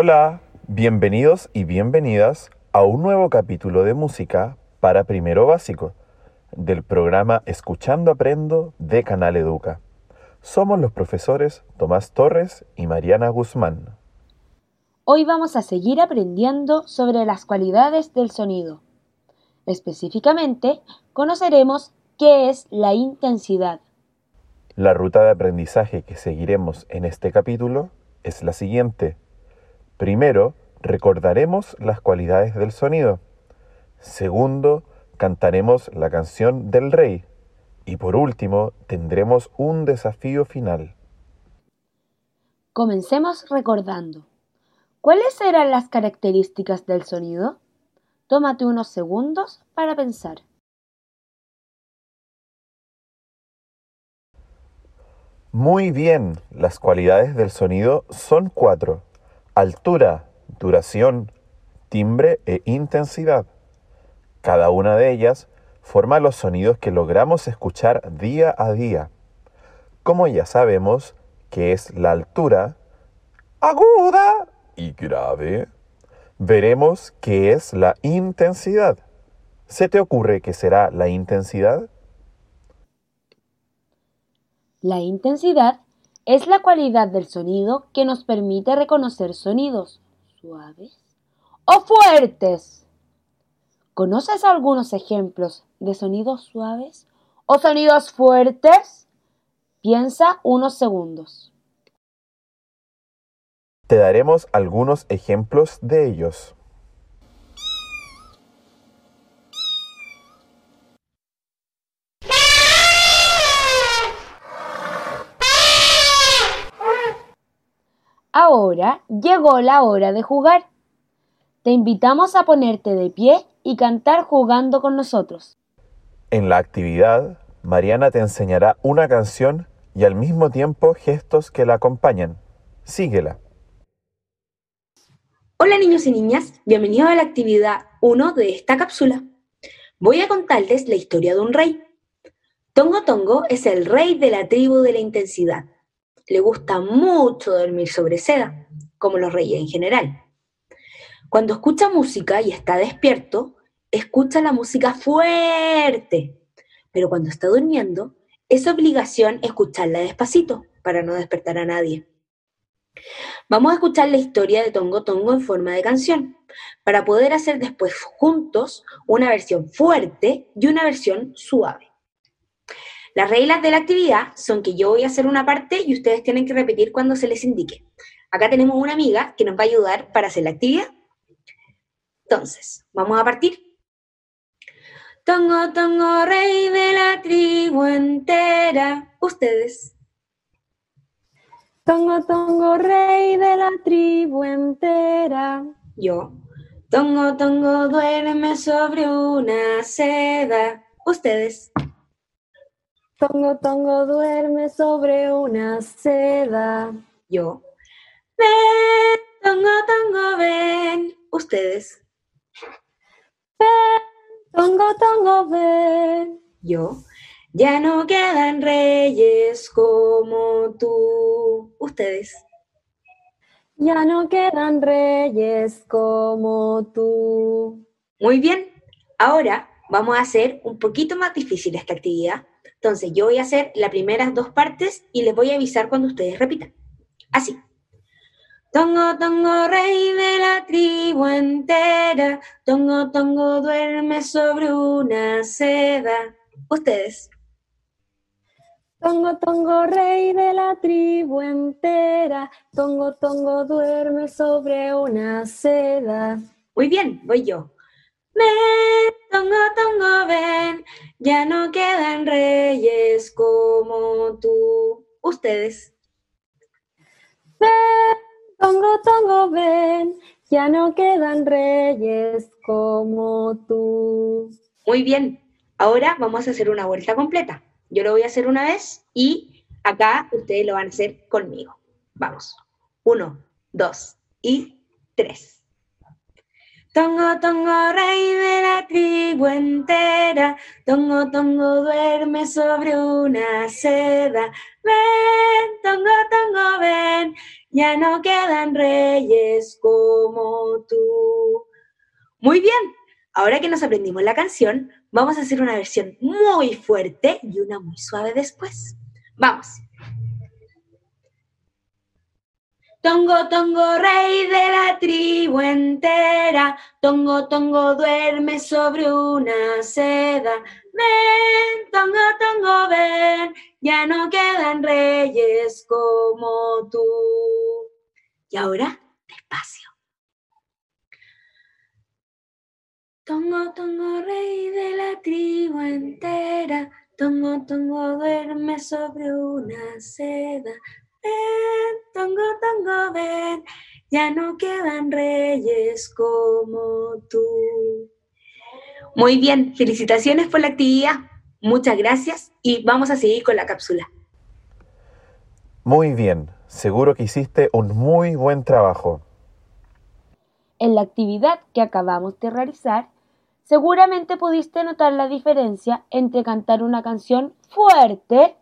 Hola, bienvenidos y bienvenidas a un nuevo capítulo de música para primero básico del programa Escuchando Aprendo de Canal Educa. Somos los profesores Tomás Torres y Mariana Guzmán. Hoy vamos a seguir aprendiendo sobre las cualidades del sonido. Específicamente, conoceremos qué es la intensidad. La ruta de aprendizaje que seguiremos en este capítulo es la siguiente. Primero, recordaremos las cualidades del sonido. Segundo, cantaremos la canción del rey. Y por último, tendremos un desafío final. Comencemos recordando. ¿Cuáles eran las características del sonido? Tómate unos segundos para pensar. Muy bien, las cualidades del sonido son cuatro. Altura, duración, timbre e intensidad. Cada una de ellas forma los sonidos que logramos escuchar día a día. Como ya sabemos que es la altura, aguda y grave, veremos qué es la intensidad. ¿Se te ocurre qué será la intensidad? La intensidad es la cualidad del sonido que nos permite reconocer sonidos suaves o fuertes. ¿Conoces algunos ejemplos de sonidos suaves o sonidos fuertes? Piensa unos segundos. Te daremos algunos ejemplos de ellos. Ahora llegó la hora de jugar. Te invitamos a ponerte de pie y cantar jugando con nosotros. En la actividad, Mariana te enseñará una canción y al mismo tiempo gestos que la acompañan. Síguela. Hola niños y niñas, bienvenidos a la actividad 1 de esta cápsula. Voy a contarles la historia de un rey. Tongo Tongo es el rey de la tribu de la intensidad le gusta mucho dormir sobre seda, como los reyes en general. Cuando escucha música y está despierto, escucha la música fuerte, pero cuando está durmiendo, es obligación escucharla despacito para no despertar a nadie. Vamos a escuchar la historia de Tongo Tongo en forma de canción, para poder hacer después juntos una versión fuerte y una versión suave. Las reglas de la actividad son que yo voy a hacer una parte y ustedes tienen que repetir cuando se les indique. Acá tenemos una amiga que nos va a ayudar para hacer la actividad. Entonces, vamos a partir. Tongo, tongo, rey de la tribu entera. Ustedes. Tongo, tongo, rey de la tribu entera. Yo. Tongo, tongo, duerme sobre una seda. Ustedes. Tongo, tongo, duerme sobre una seda. Yo. Ven, tongo, tongo, ven. Ustedes. Ven, tongo, tongo, ven. Yo. Ya no quedan reyes como tú. Ustedes. Ya no quedan reyes como tú. Muy bien. Ahora vamos a hacer un poquito más difícil esta actividad entonces, yo voy a hacer las primeras dos partes y les voy a avisar cuando ustedes repitan. Así. Tongo, tongo, rey de la tribu entera. Tongo, tongo, duerme sobre una seda. Ustedes. Tongo, tongo, rey de la tribu entera. Tongo, tongo, duerme sobre una seda. Muy bien, voy yo. Ven, tongo, tongo, ven, ya no quedan reyes como tú. Ustedes. Ven, tongo, tongo, ven, ya no quedan reyes como tú. Muy bien, ahora vamos a hacer una vuelta completa. Yo lo voy a hacer una vez y acá ustedes lo van a hacer conmigo. Vamos. Uno, dos y tres. Tongo, tongo, rey de la tribu entera, tongo, tongo, duerme sobre una seda. Ven, tongo, tongo, ven, ya no quedan reyes como tú. Muy bien, ahora que nos aprendimos la canción, vamos a hacer una versión muy fuerte y una muy suave después. Vamos. Tongo, tongo, rey de la tribu entera, tongo, tongo, duerme sobre una seda. Ven, tongo, tongo, ven, ya no quedan reyes como tú. Y ahora, despacio. Tongo, tongo, rey de la tribu entera, tongo, tongo, duerme sobre una seda. Ven, tongo, tongo, ven, ya no quedan reyes como tú. Muy bien, felicitaciones por la actividad. Muchas gracias y vamos a seguir con la cápsula. Muy bien, seguro que hiciste un muy buen trabajo. En la actividad que acabamos de realizar, seguramente pudiste notar la diferencia entre cantar una canción fuerte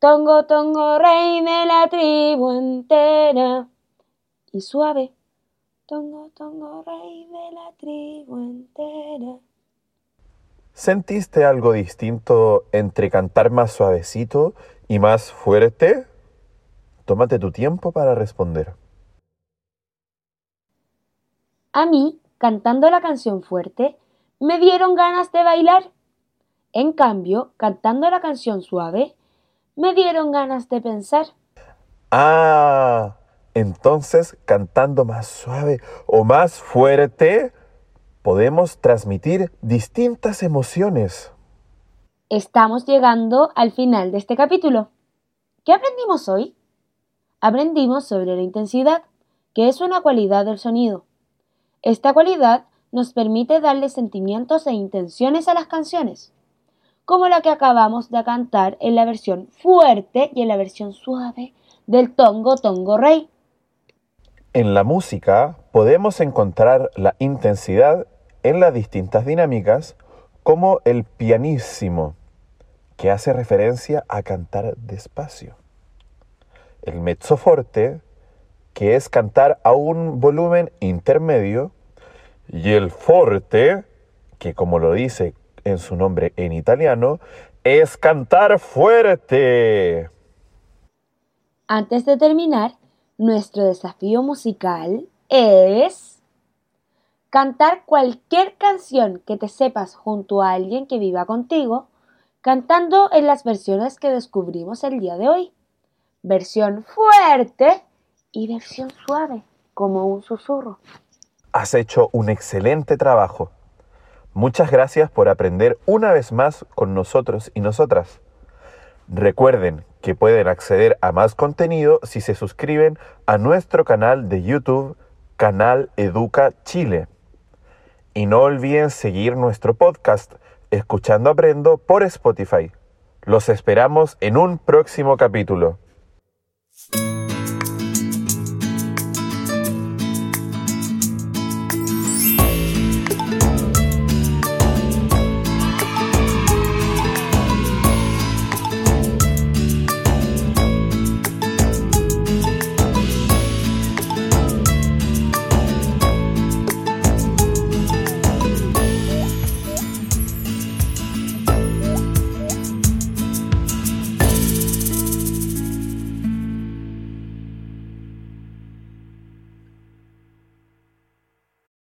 Tongo, tongo, rey de la tribu entera. Y suave. Tongo, tongo, rey de la tribu entera. ¿Sentiste algo distinto entre cantar más suavecito y más fuerte? Tómate tu tiempo para responder. A mí, cantando la canción fuerte, me dieron ganas de bailar. En cambio, cantando la canción suave, me dieron ganas de pensar. Ah, entonces cantando más suave o más fuerte, podemos transmitir distintas emociones. Estamos llegando al final de este capítulo. ¿Qué aprendimos hoy? Aprendimos sobre la intensidad, que es una cualidad del sonido. Esta cualidad nos permite darle sentimientos e intenciones a las canciones como la que acabamos de cantar en la versión fuerte y en la versión suave del Tongo Tongo Rey. En la música podemos encontrar la intensidad en las distintas dinámicas como el pianísimo, que hace referencia a cantar despacio. El mezzo forte, que es cantar a un volumen intermedio, y el forte, que como lo dice en su nombre en italiano, es cantar fuerte. Antes de terminar, nuestro desafío musical es cantar cualquier canción que te sepas junto a alguien que viva contigo, cantando en las versiones que descubrimos el día de hoy. Versión fuerte y versión suave, como un susurro. Has hecho un excelente trabajo. Muchas gracias por aprender una vez más con nosotros y nosotras. Recuerden que pueden acceder a más contenido si se suscriben a nuestro canal de YouTube, Canal Educa Chile. Y no olviden seguir nuestro podcast, Escuchando Aprendo, por Spotify. Los esperamos en un próximo capítulo.